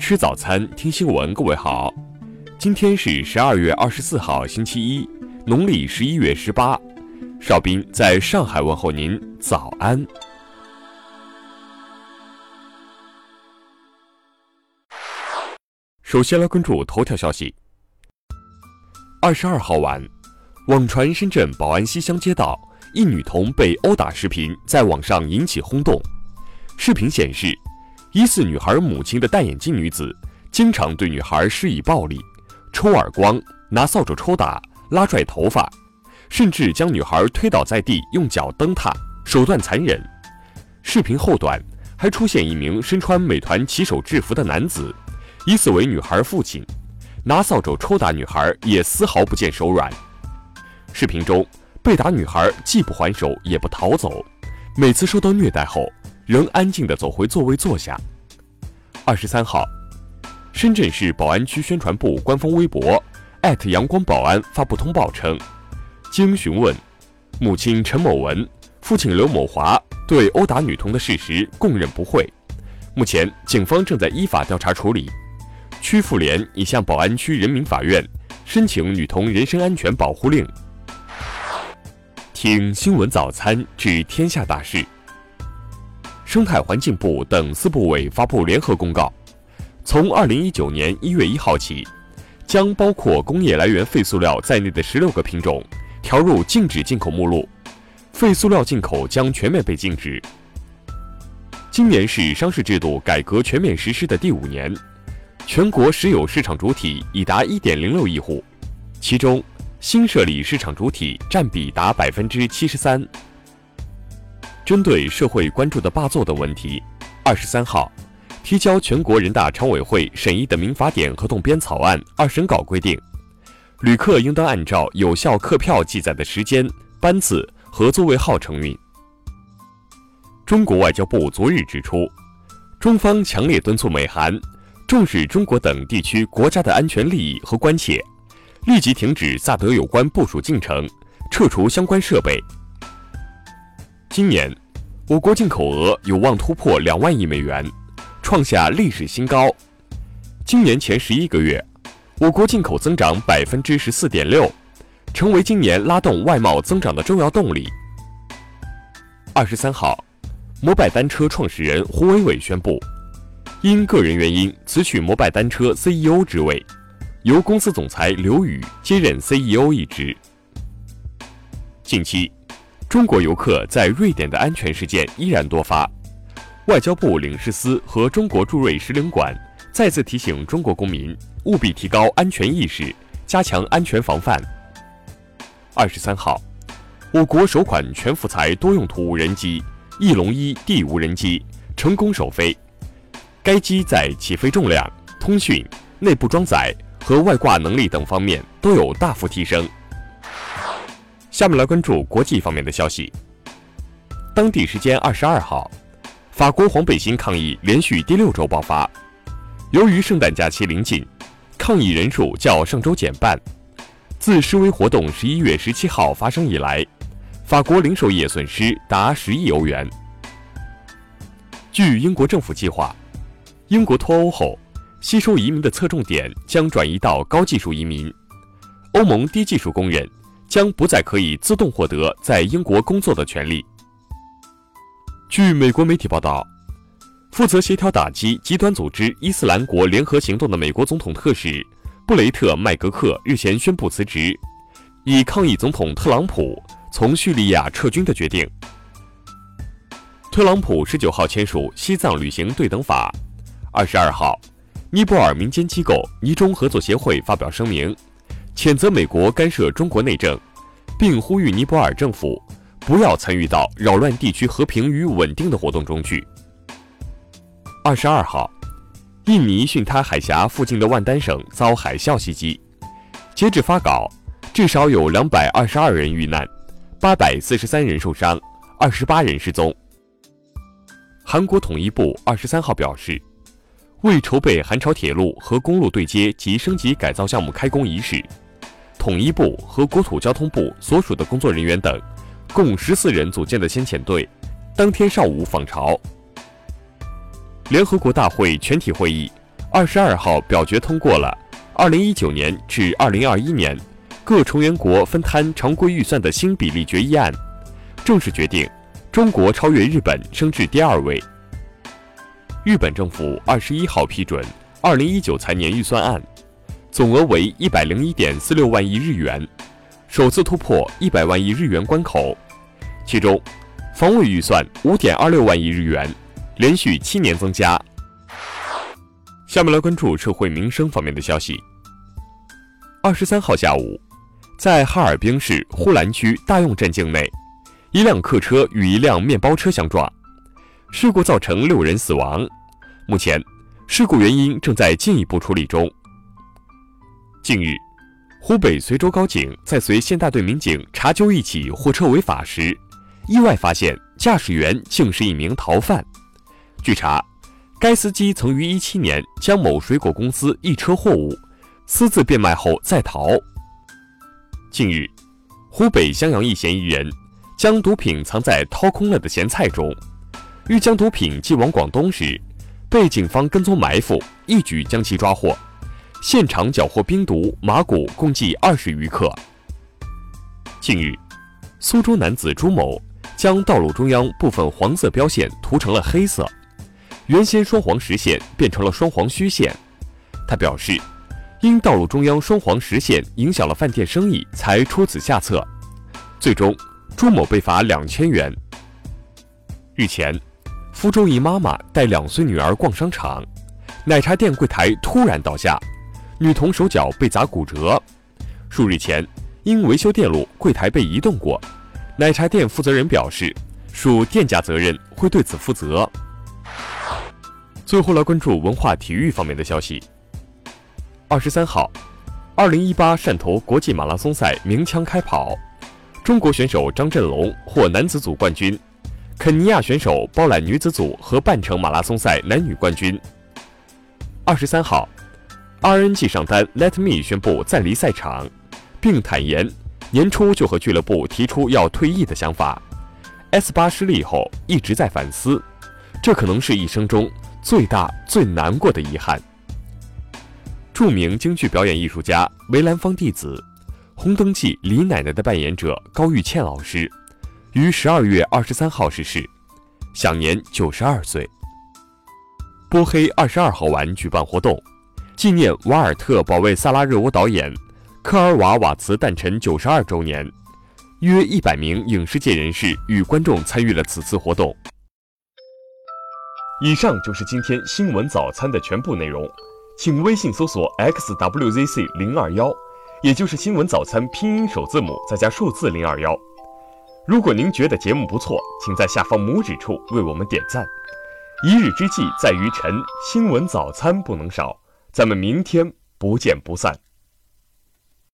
吃早餐，听新闻。各位好，今天是十二月二十四号，星期一，农历十一月十八。邵斌在上海问候您，早安。首先来关注头条消息。二十二号晚，网传深圳宝安西乡街道一女童被殴打视频在网上引起轰动。视频显示。疑似女孩母亲的戴眼镜女子，经常对女孩施以暴力，抽耳光、拿扫帚抽打、拉拽头发，甚至将女孩推倒在地，用脚蹬踏，手段残忍。视频后段还出现一名身穿美团骑手制服的男子，疑似为女孩父亲，拿扫帚抽打女孩也丝毫不见手软。视频中，被打女孩既不还手也不逃走，每次受到虐待后。仍安静地走回座位坐下。二十三号，深圳市宝安区宣传部官方微博阳光宝安发布通报称，经询问，母亲陈某文、父亲刘某华对殴打女童的事实供认不讳。目前，警方正在依法调查处理。区妇联已向宝安区人民法院申请女童人身安全保护令。听新闻早餐，知天下大事。生态环境部等四部委发布联合公告，从二零一九年一月一号起，将包括工业来源废塑料在内的十六个品种调入禁止进口目录，废塑料进口将全面被禁止。今年是商事制度改革全面实施的第五年，全国实有市场主体已达一点零六亿户，其中新设立市场主体占比达百分之七十三。针对社会关注的霸座等问题，二十三号提交全国人大常委会审议的民法典合同编草案二审稿规定，旅客应当按照有效客票记载的时间、班次和座位号承运。中国外交部昨日指出，中方强烈敦促美韩重视中国等地区国家的安全利益和关切，立即停止萨德有关部署进程，撤除相关设备。今年，我国进口额有望突破两万亿美元，创下历史新高。今年前十一个月，我国进口增长百分之十四点六，成为今年拉动外贸增长的重要动力。二十三号，摩拜单车创始人胡伟伟宣布，因个人原因辞去摩拜单车 CEO 职位，由公司总裁刘宇接任 CEO 一职。近期。中国游客在瑞典的安全事件依然多发，外交部领事司和中国驻瑞使领馆再次提醒中国公民务必提高安全意识，加强安全防范。二十三号，我国首款全福才多用途无人机“翼龙一 D” 无人机成功首飞，该机在起飞重量、通讯、内部装载和外挂能力等方面都有大幅提升。下面来关注国际方面的消息。当地时间二十二号，法国黄背心抗议连续第六周爆发。由于圣诞假期临近，抗议人数较上周减半。自示威活动十一月十七号发生以来，法国零售业损失达十亿欧元。据英国政府计划，英国脱欧后，吸收移民的侧重点将转移到高技术移民。欧盟低技术工人。将不再可以自动获得在英国工作的权利。据美国媒体报道，负责协调打击极端组织伊斯兰国联合行动的美国总统特使布雷特·麦格克日前宣布辞职，以抗议总统特朗普从叙利亚撤军的决定。特朗普十九号签署《西藏旅行对等法》，二十二号，尼泊尔民间机构尼中合作协会发表声明。谴责美国干涉中国内政，并呼吁尼泊尔政府不要参与到扰乱地区和平与稳定的活动中去。二十二号，印尼巽他海峡附近的万丹省遭海啸袭击，截至发稿，至少有两百二十二人遇难，八百四十三人受伤，二十八人失踪。韩国统一部二十三号表示，为筹备韩朝铁路和公路对接及升级改造项目开工仪式。统一部和国土交通部所属的工作人员等，共十四人组建的先遣队，当天上午访朝。联合国大会全体会议二十二号表决通过了二零一九年至二零二一年各成员国分摊常规预算的新比例决议案，正式决定中国超越日本升至第二位。日本政府二十一号批准二零一九财年预算案，总额为一百零一点四六万亿日元，首次突破一百万亿日元关口。其中，防卫预算五点二六万亿日元，连续七年增加。下面来关注社会民生方面的消息。二十三号下午，在哈尔滨市呼兰区大用镇境内，一辆客车与一辆面包车相撞。事故造成六人死亡，目前事故原因正在进一步处理中。近日，湖北随州高警在随县大队民警查究一起货车违法时，意外发现驾驶员竟是一名逃犯。据查，该司机曾于一七年将某水果公司一车货物私自变卖后再逃。近日，湖北襄阳一嫌疑人将毒品藏在掏空了的咸菜中。欲将毒品寄往广东时，被警方跟踪埋伏，一举将其抓获。现场缴获冰毒、麻古共计二十余克。近日，苏州男子朱某将道路中央部分黄色标线涂成了黑色，原先双黄实线变成了双黄虚线。他表示，因道路中央双黄实线影响了饭店生意，才出此下策。最终，朱某被罚两千元。日前。福州一妈妈带两岁女儿逛商场，奶茶店柜台突然倒下，女童手脚被砸骨折。数日前，因维修电路，柜台被移动过，奶茶店负责人表示，属店家责任，会对此负责。最后来关注文化体育方面的消息。二十三号，二零一八汕头国际马拉松赛鸣枪开跑，中国选手张振龙获男子组冠军。肯尼亚选手包揽女子组和半程马拉松赛男女冠军。二十三号，RNG 上单 Let Me 宣布暂离赛场，并坦言年初就和俱乐部提出要退役的想法。S 八失利后一直在反思，这可能是一生中最大最难过的遗憾。著名京剧表演艺术家梅兰芳弟子，《红灯记》李奶奶的扮演者高玉倩老师。于十二月二十三号逝世，享年九十二岁。波黑二十二号晚举办活动，纪念瓦尔特保卫萨拉热窝导演科尔瓦瓦茨诞辰九十二周年。约一百名影视界人士与观众参与了此次活动。以上就是今天新闻早餐的全部内容，请微信搜索 xwzc 零二幺，也就是新闻早餐拼音首字母再加数字零二幺。如果您觉得节目不错，请在下方拇指处为我们点赞。一日之计在于晨，新闻早餐不能少。咱们明天不见不散。